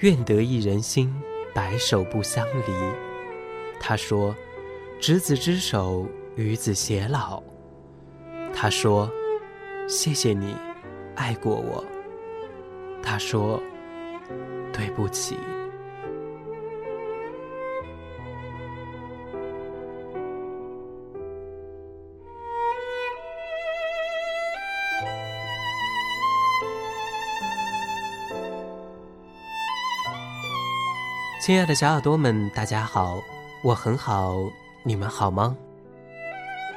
愿得一人心，白首不相离。他说：“执子之手，与子偕老。”他说：“谢谢你，爱过我。”他说：“对不起。”亲爱的小耳朵们，大家好，我很好，你们好吗？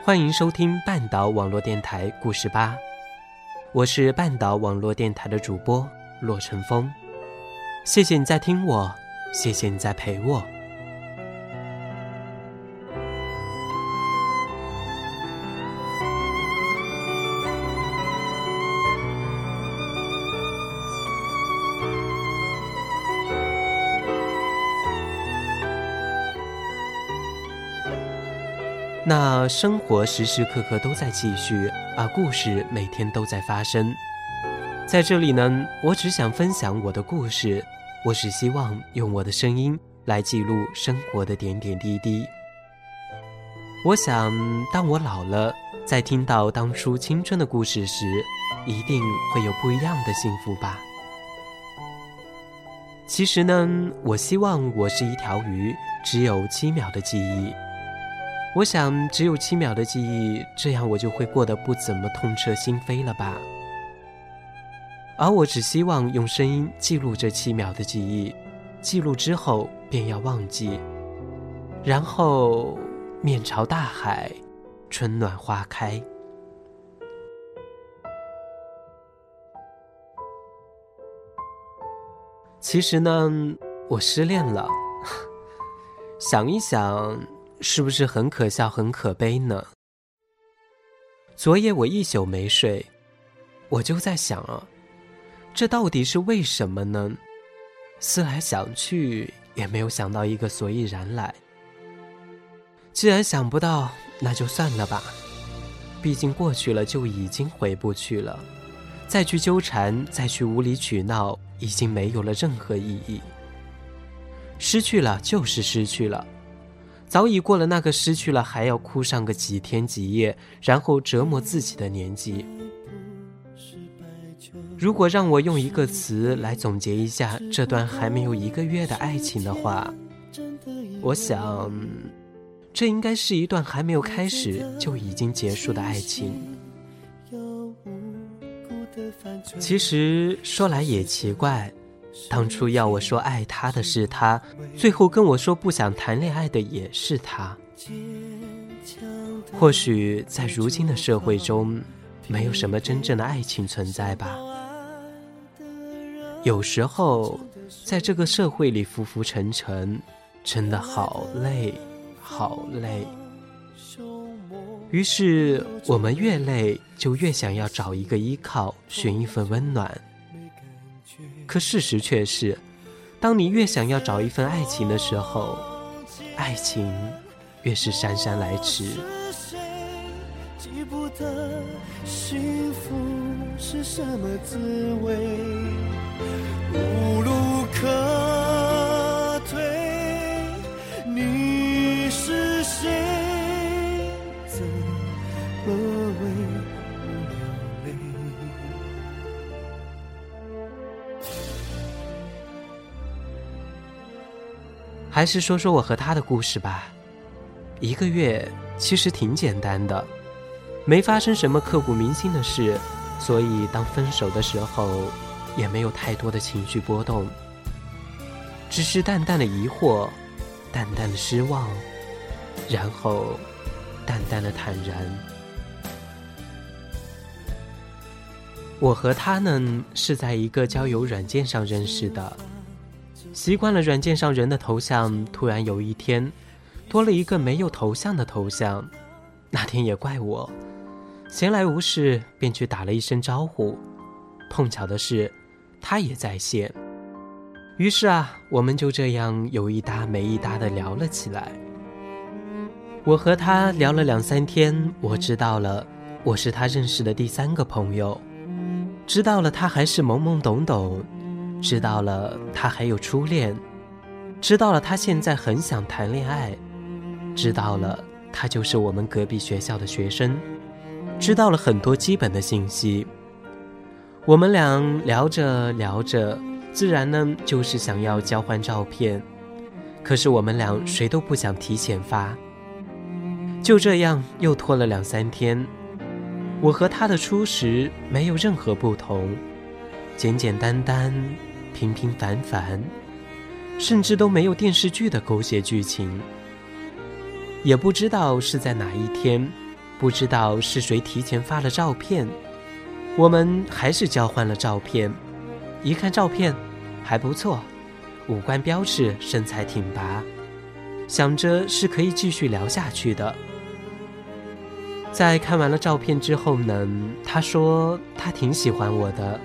欢迎收听半岛网络电台故事吧，我是半岛网络电台的主播洛晨风，谢谢你在听我，谢谢你在陪我。那生活时时刻刻都在继续，而故事每天都在发生。在这里呢，我只想分享我的故事，我只希望用我的声音来记录生活的点点滴滴。我想，当我老了，在听到当初青春的故事时，一定会有不一样的幸福吧。其实呢，我希望我是一条鱼，只有七秒的记忆。我想，只有七秒的记忆，这样我就会过得不怎么痛彻心扉了吧？而我只希望用声音记录这七秒的记忆，记录之后便要忘记，然后面朝大海，春暖花开。其实呢，我失恋了，想一想。是不是很可笑、很可悲呢？昨夜我一宿没睡，我就在想啊，这到底是为什么呢？思来想去，也没有想到一个所以然来。既然想不到，那就算了吧。毕竟过去了就已经回不去了，再去纠缠，再去无理取闹，已经没有了任何意义。失去了就是失去了。早已过了那个失去了还要哭上个几天几夜，然后折磨自己的年纪。如果让我用一个词来总结一下这段还没有一个月的爱情的话，我想，这应该是一段还没有开始就已经结束的爱情。其实说来也奇怪。当初要我说爱他的是他，最后跟我说不想谈恋爱的也是他。或许在如今的社会中，没有什么真正的爱情存在吧。有时候，在这个社会里浮浮沉沉，真的好累，好累。于是我们越累，就越想要找一个依靠，寻一份温暖。可事实却是，当你越想要找一份爱情的时候，爱情越是姗姗来迟。无路可还是说说我和他的故事吧。一个月其实挺简单的，没发生什么刻骨铭心的事，所以当分手的时候，也没有太多的情绪波动，只是淡淡的疑惑，淡淡的失望，然后淡淡的坦然。我和他呢是在一个交友软件上认识的，习惯了软件上人的头像，突然有一天。多了一个没有头像的头像，那天也怪我，闲来无事便去打了一声招呼，碰巧的是，他也在线，于是啊，我们就这样有一搭没一搭的聊了起来。我和他聊了两三天，我知道了我是他认识的第三个朋友，知道了他还是懵懵懂懂，知道了他还有初恋，知道了他现在很想谈恋爱。知道了，他就是我们隔壁学校的学生，知道了很多基本的信息。我们俩聊着聊着，自然呢就是想要交换照片，可是我们俩谁都不想提前发。就这样又拖了两三天，我和他的初识没有任何不同，简简单单，平平凡凡，甚至都没有电视剧的狗血剧情。也不知道是在哪一天，不知道是谁提前发了照片，我们还是交换了照片。一看照片，还不错，五官标致，身材挺拔，想着是可以继续聊下去的。在看完了照片之后呢，他说他挺喜欢我的，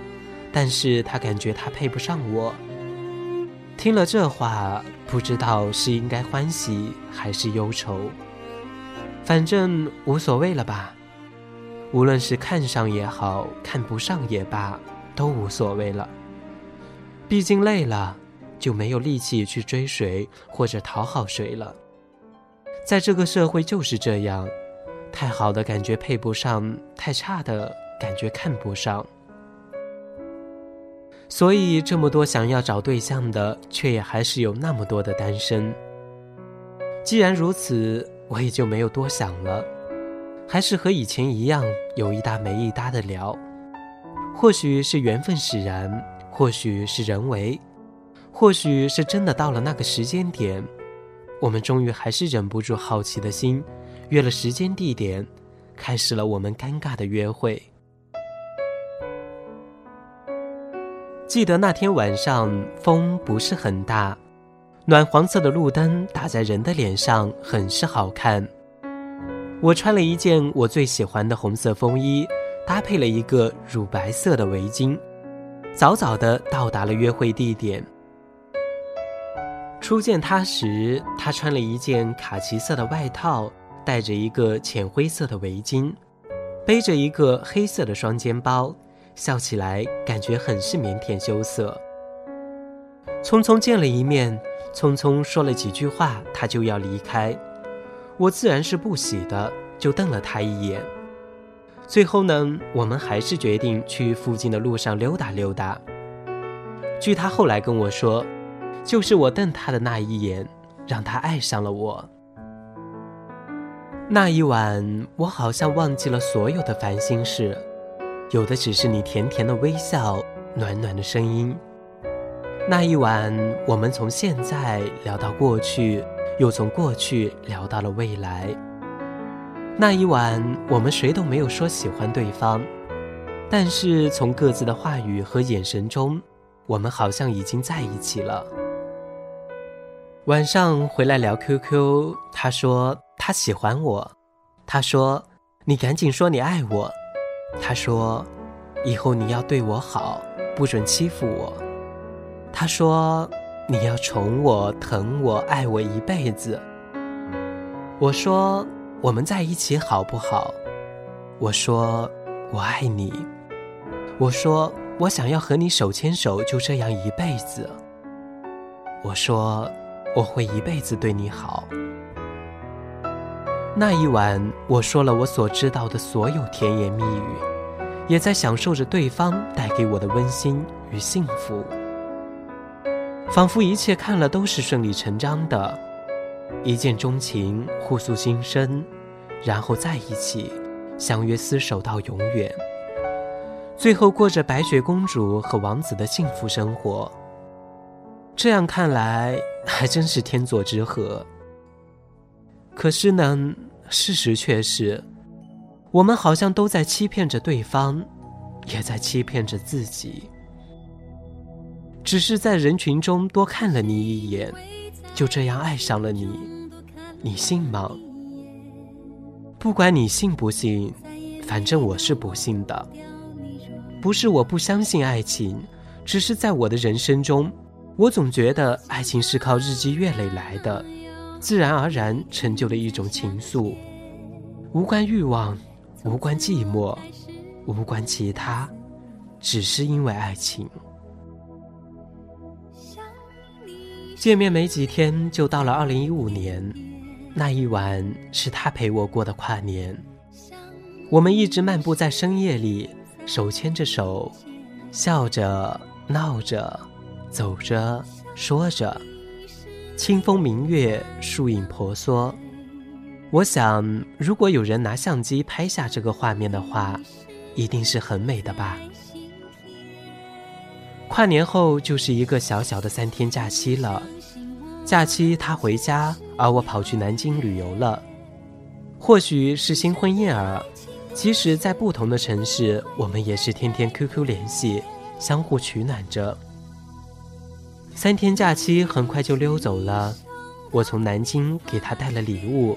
但是他感觉他配不上我。听了这话。不知道是应该欢喜还是忧愁，反正无所谓了吧。无论是看上也好看不上也罢，都无所谓了。毕竟累了，就没有力气去追谁或者讨好谁了。在这个社会就是这样，太好的感觉配不上，太差的感觉看不上。所以，这么多想要找对象的，却也还是有那么多的单身。既然如此，我也就没有多想了，还是和以前一样，有一搭没一搭的聊。或许是缘分使然，或许是人为，或许是真的到了那个时间点，我们终于还是忍不住好奇的心，约了时间地点，开始了我们尴尬的约会。记得那天晚上风不是很大，暖黄色的路灯打在人的脸上很是好看。我穿了一件我最喜欢的红色风衣，搭配了一个乳白色的围巾，早早的到达了约会地点。初见他时，他穿了一件卡其色的外套，戴着一个浅灰色的围巾，背着一个黑色的双肩包。笑起来感觉很是腼腆羞涩。匆匆见了一面，匆匆说了几句话，他就要离开。我自然是不喜的，就瞪了他一眼。最后呢，我们还是决定去附近的路上溜达溜达。据他后来跟我说，就是我瞪他的那一眼，让他爱上了我。那一晚，我好像忘记了所有的烦心事。有的只是你甜甜的微笑，暖暖的声音。那一晚，我们从现在聊到过去，又从过去聊到了未来。那一晚，我们谁都没有说喜欢对方，但是从各自的话语和眼神中，我们好像已经在一起了。晚上回来聊 QQ，他说他喜欢我，他说你赶紧说你爱我。他说：“以后你要对我好，不准欺负我。”他说：“你要宠我、疼我、爱我一辈子。”我说：“我们在一起好不好？”我说：“我爱你。”我说：“我想要和你手牵手，就这样一辈子。”我说：“我会一辈子对你好。”那一晚，我说了我所知道的所有甜言蜜语，也在享受着对方带给我的温馨与幸福。仿佛一切看了都是顺理成章的，一见钟情，互诉心声，然后在一起，相约厮守到永远，最后过着白雪公主和王子的幸福生活。这样看来，还真是天作之合。可是呢，事实却是，我们好像都在欺骗着对方，也在欺骗着自己。只是在人群中多看了你一眼，就这样爱上了你，你信吗？不管你信不信，反正我是不信的。不是我不相信爱情，只是在我的人生中。我总觉得爱情是靠日积月累来的，自然而然成就了一种情愫，无关欲望，无关寂寞，无关其他，只是因为爱情。见面没几天就到了二零一五年，那一晚是他陪我过的跨年，我们一直漫步在深夜里，手牵着手，笑着闹着。走着，说着，清风明月，树影婆娑。我想，如果有人拿相机拍下这个画面的话，一定是很美的吧。跨年后就是一个小小的三天假期了。假期他回家，而我跑去南京旅游了。或许是新婚燕尔，即使在不同的城市，我们也是天天 QQ 联系，相互取暖着。三天假期很快就溜走了，我从南京给他带了礼物，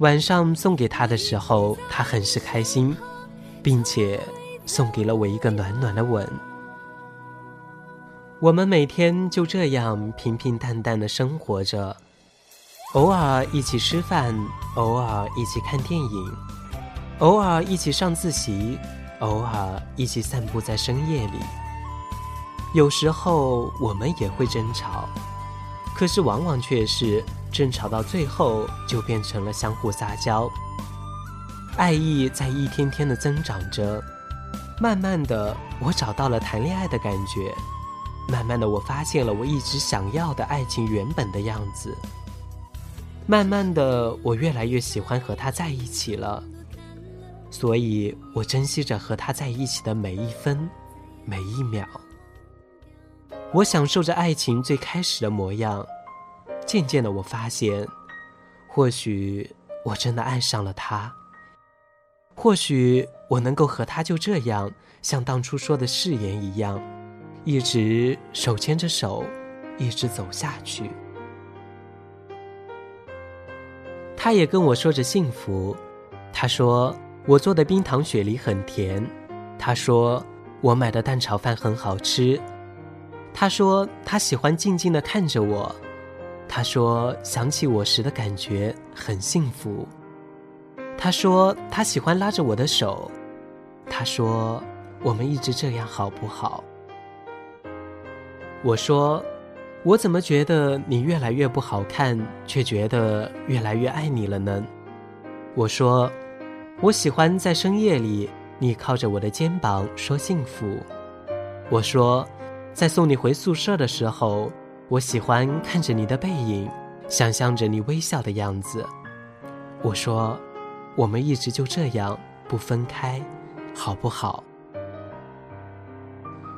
晚上送给他的时候，他很是开心，并且送给了我一个暖暖的吻。我们每天就这样平平淡淡的生活着，偶尔一起吃饭，偶尔一起看电影，偶尔一起上自习，偶尔一起散步在深夜里。有时候我们也会争吵，可是往往却是争吵到最后就变成了相互撒娇，爱意在一天天的增长着。慢慢的，我找到了谈恋爱的感觉；慢慢的，我发现了我一直想要的爱情原本的样子；慢慢的，我越来越喜欢和他在一起了。所以我珍惜着和他在一起的每一分，每一秒。我享受着爱情最开始的模样，渐渐的，我发现，或许我真的爱上了他。或许我能够和他就这样，像当初说的誓言一样，一直手牵着手，一直走下去。他也跟我说着幸福，他说我做的冰糖雪梨很甜，他说我买的蛋炒饭很好吃。他说他喜欢静静的看着我，他说想起我时的感觉很幸福。他说他喜欢拉着我的手，他说我们一直这样好不好？我说我怎么觉得你越来越不好看，却觉得越来越爱你了呢？我说我喜欢在深夜里你靠着我的肩膀说幸福。我说。在送你回宿舍的时候，我喜欢看着你的背影，想象着你微笑的样子。我说，我们一直就这样不分开，好不好？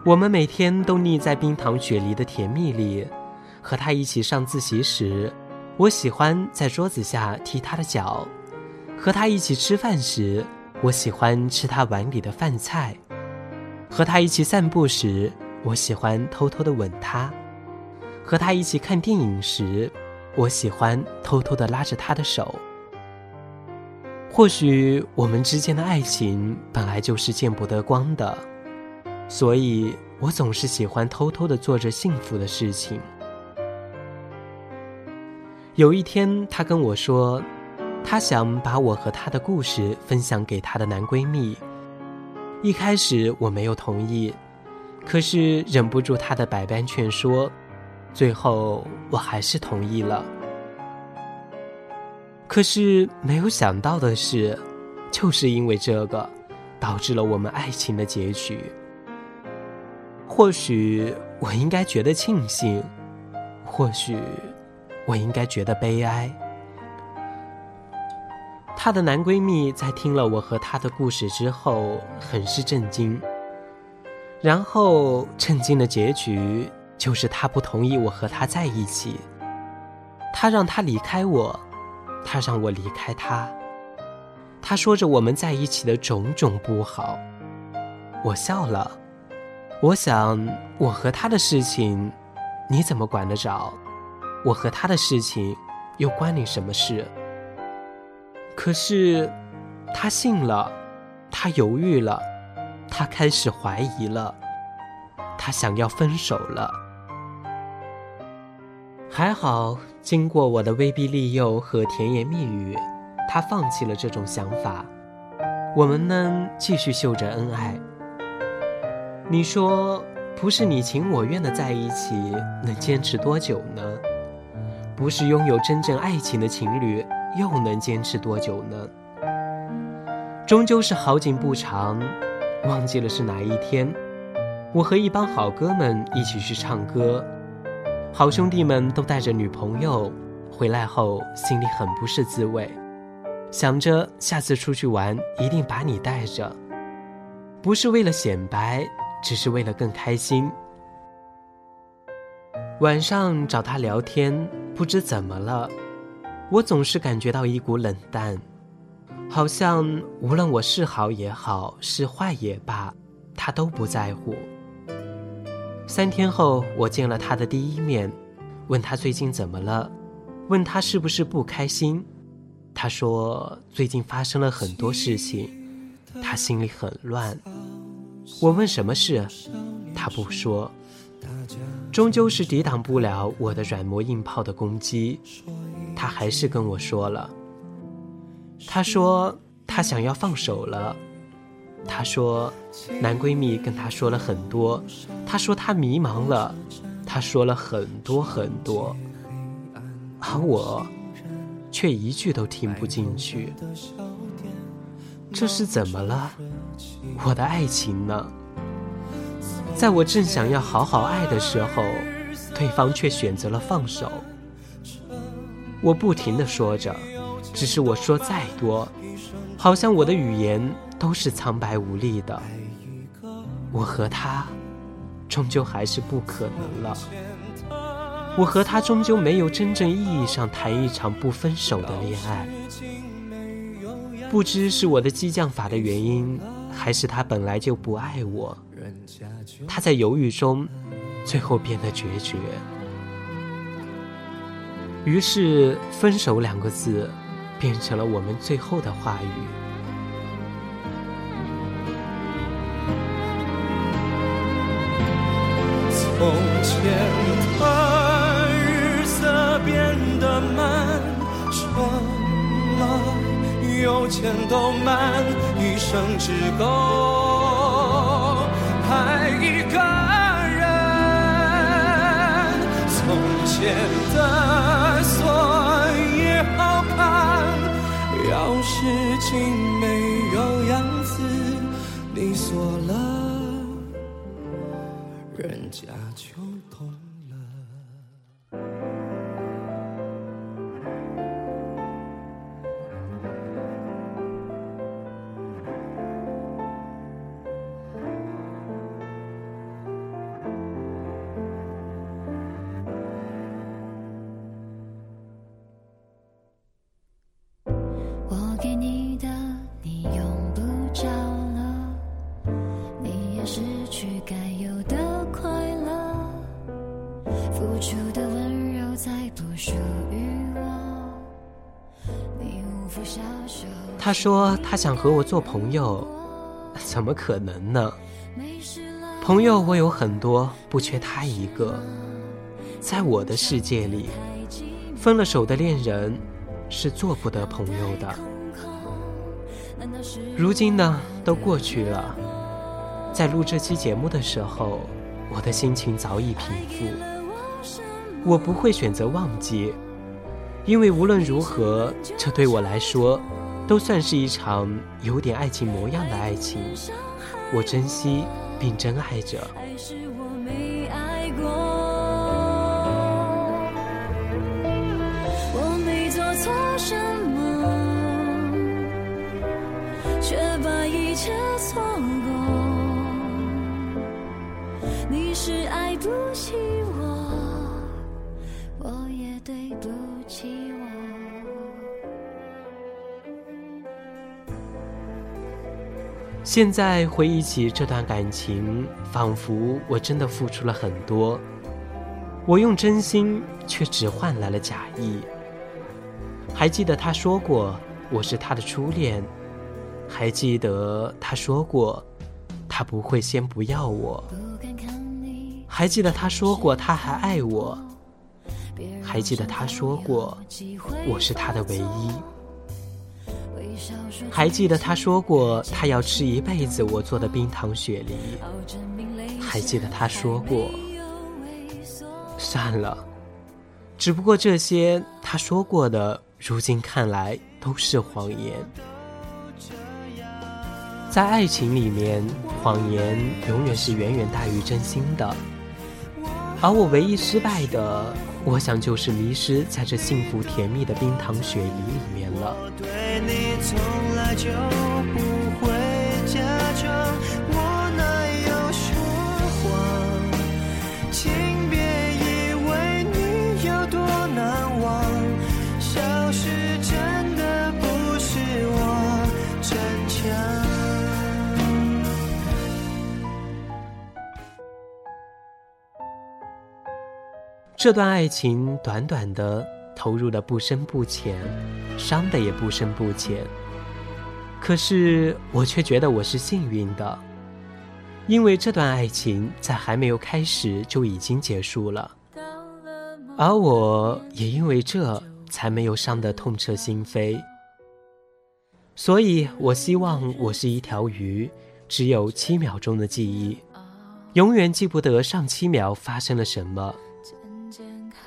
我们每天都腻在冰糖雪梨的甜蜜里。和他一起上自习时，我喜欢在桌子下踢他的脚；和他一起吃饭时，我喜欢吃他碗里的饭菜；和他一起散步时。我喜欢偷偷的吻他，和他一起看电影时，我喜欢偷偷的拉着他的手。或许我们之间的爱情本来就是见不得光的，所以我总是喜欢偷偷的做着幸福的事情。有一天，他跟我说，他想把我和他的故事分享给他的男闺蜜。一开始我没有同意。可是忍不住他的百般劝说，最后我还是同意了。可是没有想到的是，就是因为这个，导致了我们爱情的结局。或许我应该觉得庆幸，或许我应该觉得悲哀。她的男闺蜜在听了我和她的故事之后，很是震惊。然后震惊的结局就是他不同意我和他在一起，他让他离开我，他让我离开他。他说着我们在一起的种种不好，我笑了。我想我和他的事情，你怎么管得着？我和他的事情又关你什么事？可是，他信了，他犹豫了，他开始怀疑了，他想要分手了。还好，经过我的威逼利诱和甜言蜜语。他放弃了这种想法，我们呢继续秀着恩爱。你说，不是你情我愿的在一起，能坚持多久呢？不是拥有真正爱情的情侣，又能坚持多久呢？终究是好景不长，忘记了是哪一天，我和一帮好哥们一起去唱歌，好兄弟们都带着女朋友回来后，心里很不是滋味。想着下次出去玩一定把你带着，不是为了显摆，只是为了更开心。晚上找他聊天，不知怎么了，我总是感觉到一股冷淡，好像无论我是好也好，是坏也罢，他都不在乎。三天后，我见了他的第一面，问他最近怎么了，问他是不是不开心。他说：“最近发生了很多事情，他心里很乱。”我问什么事，他不说。终究是抵挡不了我的软磨硬泡的攻击，他还是跟我说了。她说她想要放手了。她说男闺蜜跟她说了很多。她说她迷茫了。她说了很多很多。而我。却一句都听不进去，这是怎么了？我的爱情呢？在我正想要好好爱的时候，对方却选择了放手。我不停的说着，只是我说再多，好像我的语言都是苍白无力的。我和他，终究还是不可能了。我和他终究没有真正意义上谈一场不分手的恋爱。不知是我的激将法的原因，还是他本来就不爱我。他在犹豫中，最后变得决绝。于是“分手”两个字，变成了我们最后的话语。从前的日色。变得慢，什么有钱都慢，一生只够爱一个人。从前的事情没有样子，你锁了，他说他想和我做朋友，怎么可能呢？朋友我有很多，不缺他一个。在我的世界里，分了手的恋人是做不得朋友的。如今呢，都过去了。在录这期节目的时候，我的心情早已平复。我不会选择忘记，因为无论如何这对我来说都算是一场有点爱情模样的爱情。我珍惜并珍爱着。还是我没爱过我没做错什么却把一切错过。你是爱不起我。对不起我。现在回忆起这段感情，仿佛我真的付出了很多。我用真心，却只换来了假意。还记得他说过我是他的初恋，还记得他说过他不会先不要我，还记得他说过他还爱我，还记得他说过我是他的唯一，还记得他说过他要吃一辈子我做的冰糖雪梨，还记得他说过。算了，只不过这些他说过的，如今看来都是谎言。在爱情里面，谎言永远是远远大于真心的。而我唯一失败的，我想就是迷失在这幸福甜蜜的冰糖雪梨里面了对你从来就不会假装。这段爱情短短的投入的不深不浅，伤的也不深不浅。可是我却觉得我是幸运的，因为这段爱情在还没有开始就已经结束了，而我也因为这才没有伤得痛彻心扉。所以我希望我是一条鱼，只有七秒钟的记忆，永远记不得上七秒发生了什么。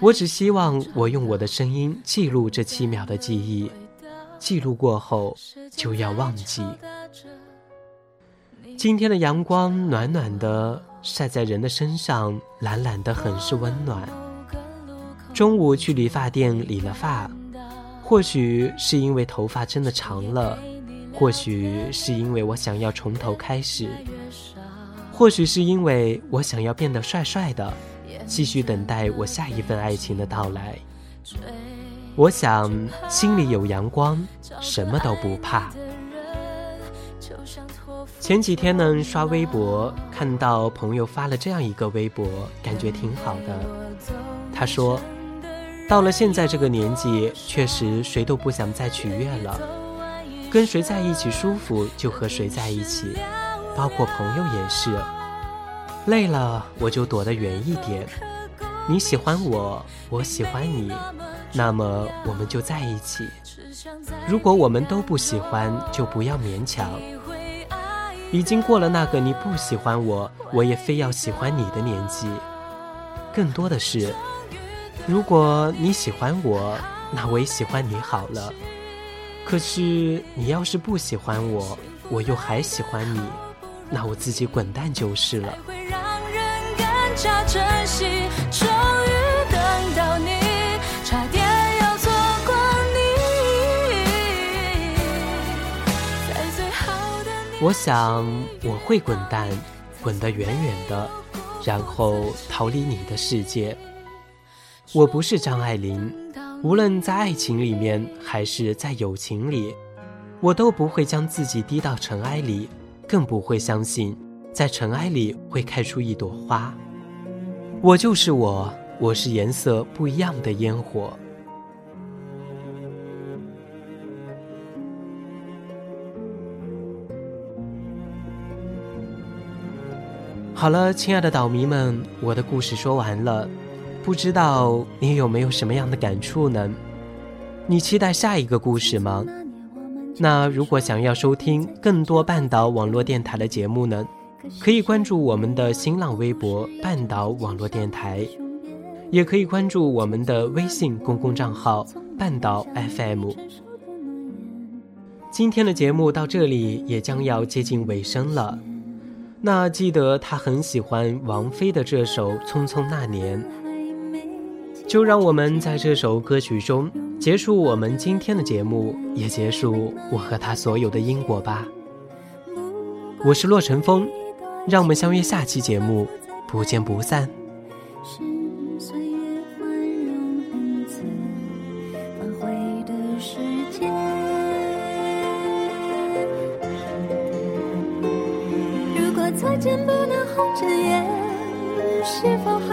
我只希望我用我的声音记录这七秒的记忆，记录过后就要忘记。今天的阳光暖暖的晒在人的身上，懒懒的很是温暖。中午去理发店理了发，或许是因为头发真的长了，或许是因为我想要从头开始，或许是因为我想要变得帅帅的。继续等待我下一份爱情的到来。我想心里有阳光，什么都不怕。前几天呢，刷微博看到朋友发了这样一个微博，感觉挺好的。他说：“到了现在这个年纪，确实谁都不想再取悦了，跟谁在一起舒服就和谁在一起，包括朋友也是。”累了，我就躲得远一点。你喜欢我，我喜欢你，那么我们就在一起。如果我们都不喜欢，就不要勉强。已经过了那个你不喜欢我，我也非要喜欢你的年纪。更多的是，如果你喜欢我，那我也喜欢你好了。可是你要是不喜欢我，我又还喜欢你，那我自己滚蛋就是了。我想我会滚蛋，滚得远远的，然后逃离你的世界。我不是张爱玲，无论在爱情里面还是在友情里，我都不会将自己低到尘埃里，更不会相信在尘埃里会开出一朵花。我就是我，我是颜色不一样的烟火。好了，亲爱的岛迷们，我的故事说完了，不知道你有没有什么样的感触呢？你期待下一个故事吗？那如果想要收听更多半岛网络电台的节目呢？可以关注我们的新浪微博“半岛网络电台”，也可以关注我们的微信公共账号“半岛 FM”。今天的节目到这里也将要接近尾声了。那记得他很喜欢王菲的这首《匆匆那年》，就让我们在这首歌曲中结束我们今天的节目，也结束我和他所有的因果吧。我是洛晨风，让我们相约下期节目，不见不散。如果再见不能红着眼，是否还？